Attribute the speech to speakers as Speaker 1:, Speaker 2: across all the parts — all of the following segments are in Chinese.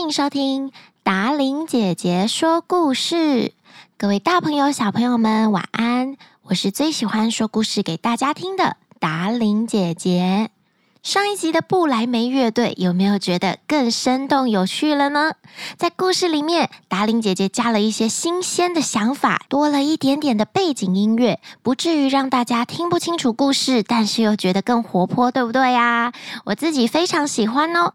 Speaker 1: 欢迎收听达琳姐姐说故事。各位大朋友、小朋友们，晚安！我是最喜欢说故事给大家听的达琳姐姐。上一集的布莱梅乐队有没有觉得更生动有趣了呢？在故事里面，达伶姐姐加了一些新鲜的想法，多了一点点的背景音乐，不至于让大家听不清楚故事，但是又觉得更活泼，对不对呀？我自己非常喜欢哦。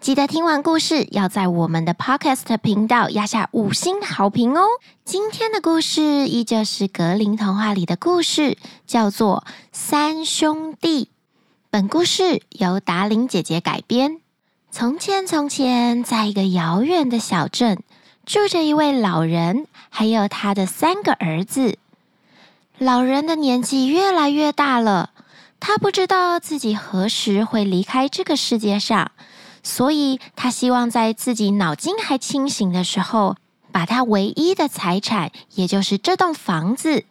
Speaker 1: 记得听完故事，要在我们的 Podcast 频道压下五星好评哦。今天的故事依旧是格林童话里的故事，叫做《三兄弟》。本故事由达伶姐姐改编。从前，从前，在一个遥远的小镇，住着一位老人，还有他的三个儿子。老人的年纪越来越大了，他不知道自己何时会离开这个世界上，所以他希望在自己脑筋还清醒的时候，把他唯一的财产，也就是这栋房子，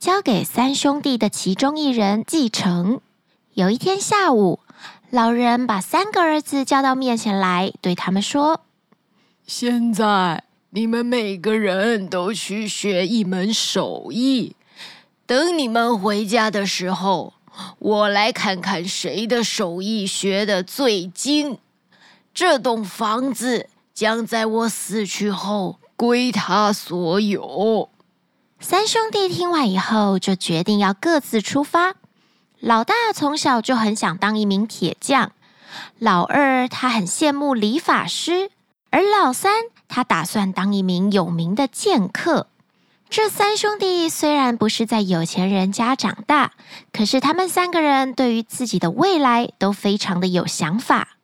Speaker 1: 交给三兄弟的其中一人继承。有一天下午，老人把三个儿子叫到面前来，对他们说：“
Speaker 2: 现在你们每个人都去学一门手艺。等你们回家的时候，我来看看谁的手艺学的最精。这栋房子将在我死去后归他所有。”
Speaker 1: 三兄弟听完以后，就决定要各自出发。老大从小就很想当一名铁匠，老二他很羡慕理发师，而老三他打算当一名有名的剑客。这三兄弟虽然不是在有钱人家长大，可是他们三个人对于自己的未来都非常的有想法。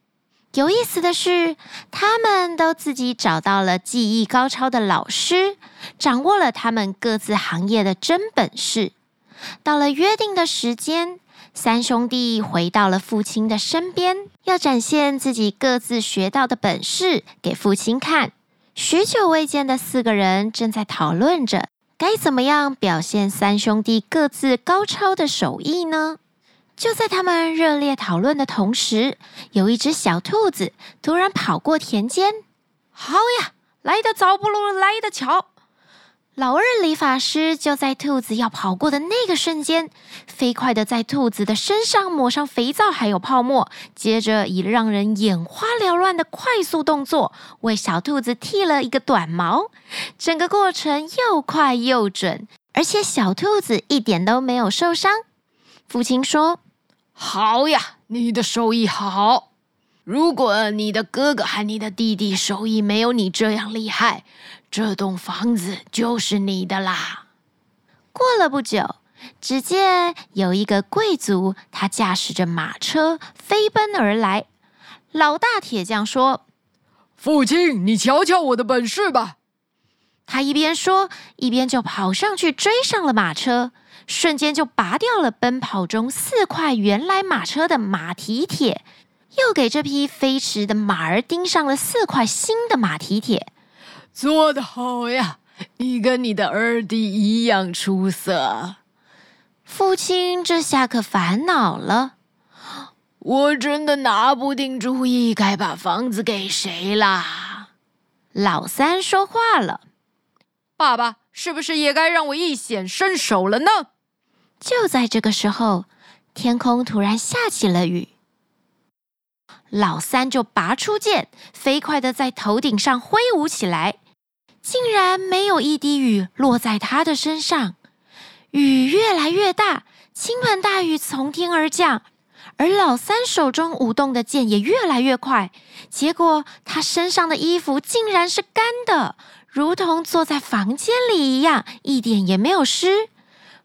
Speaker 1: 有意思的是，他们都自己找到了技艺高超的老师，掌握了他们各自行业的真本事。到了约定的时间。三兄弟回到了父亲的身边，要展现自己各自学到的本事给父亲看。许久未见的四个人正在讨论着该怎么样表现三兄弟各自高超的手艺呢？就在他们热烈讨论的同时，有一只小兔子突然跑过田间。好呀，来得早不如来得巧。老二理发师就在兔子要跑过的那个瞬间，飞快地在兔子的身上抹上肥皂还有泡沫，接着以让人眼花缭乱的快速动作为小兔子剃了一个短毛。整个过程又快又准，而且小兔子一点都没有受伤。父亲说：“
Speaker 2: 好呀，你的手艺好。如果你的哥哥和你的弟弟手艺没有你这样厉害。”这栋房子就是你的啦。
Speaker 1: 过了不久，只见有一个贵族，他驾驶着马车飞奔而来。老大铁匠说：“
Speaker 2: 父亲，你瞧瞧我的本事吧！”
Speaker 1: 他一边说，一边就跑上去追上了马车，瞬间就拔掉了奔跑中四块原来马车的马蹄铁，又给这匹飞驰的马儿钉上了四块新的马蹄铁。
Speaker 2: 做得好呀！你跟你的二弟一样出色。
Speaker 1: 父亲这下可烦恼了，
Speaker 2: 我真的拿不定主意，该把房子给谁啦？
Speaker 1: 老三说话了：“
Speaker 3: 爸爸，是不是也该让我一显身手了呢？”
Speaker 1: 就在这个时候，天空突然下起了雨。老三就拔出剑，飞快的在头顶上挥舞起来。竟然没有一滴雨落在他的身上，雨越来越大，倾盆大雨从天而降，而老三手中舞动的剑也越来越快，结果他身上的衣服竟然是干的，如同坐在房间里一样，一点也没有湿。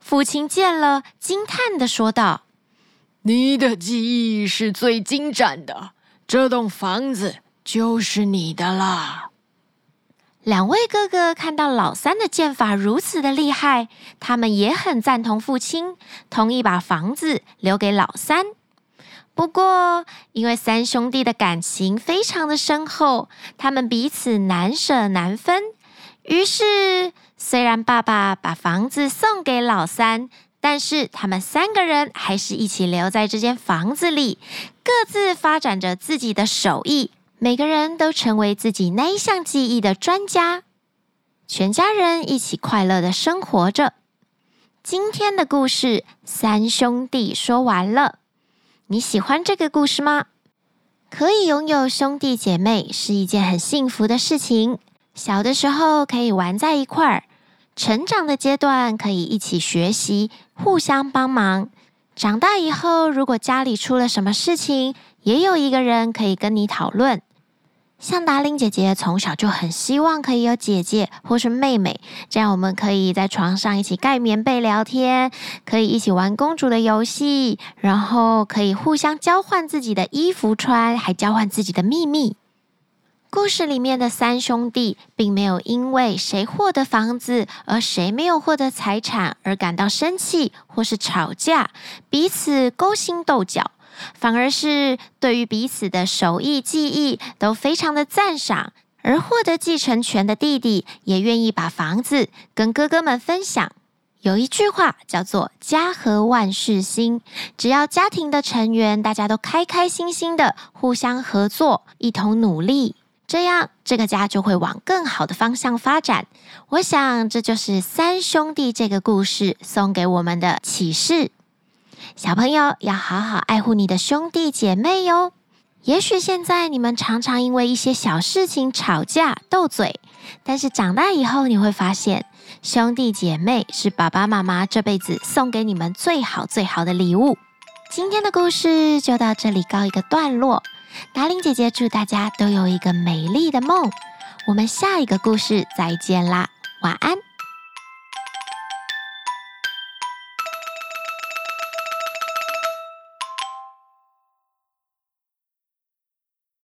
Speaker 1: 父亲见了，惊叹的说道：“
Speaker 2: 你的技艺是最精湛的，这栋房子就是你的了。”
Speaker 1: 两位哥哥看到老三的剑法如此的厉害，他们也很赞同父亲，同意把房子留给老三。不过，因为三兄弟的感情非常的深厚，他们彼此难舍难分。于是，虽然爸爸把房子送给老三，但是他们三个人还是一起留在这间房子里，各自发展着自己的手艺。每个人都成为自己那一项技艺的专家，全家人一起快乐的生活着。今天的故事，三兄弟说完了。你喜欢这个故事吗？可以拥有兄弟姐妹是一件很幸福的事情。小的时候可以玩在一块儿，成长的阶段可以一起学习，互相帮忙。长大以后，如果家里出了什么事情，也有一个人可以跟你讨论。像达令姐姐从小就很希望可以有姐姐或是妹妹，这样我们可以在床上一起盖棉被聊天，可以一起玩公主的游戏，然后可以互相交换自己的衣服穿，还交换自己的秘密。故事里面的三兄弟并没有因为谁获得房子而谁没有获得财产而感到生气或是吵架，彼此勾心斗角。反而是对于彼此的手艺技艺都非常的赞赏，而获得继承权的弟弟也愿意把房子跟哥哥们分享。有一句话叫做“家和万事兴”，只要家庭的成员大家都开开心心的互相合作，一同努力，这样这个家就会往更好的方向发展。我想这就是三兄弟这个故事送给我们的启示。小朋友要好好爱护你的兄弟姐妹哟。也许现在你们常常因为一些小事情吵架斗嘴，但是长大以后你会发现，兄弟姐妹是爸爸妈妈这辈子送给你们最好最好的礼物。今天的故事就到这里告一个段落。达令姐姐祝大家都有一个美丽的梦。我们下一个故事再见啦，晚安。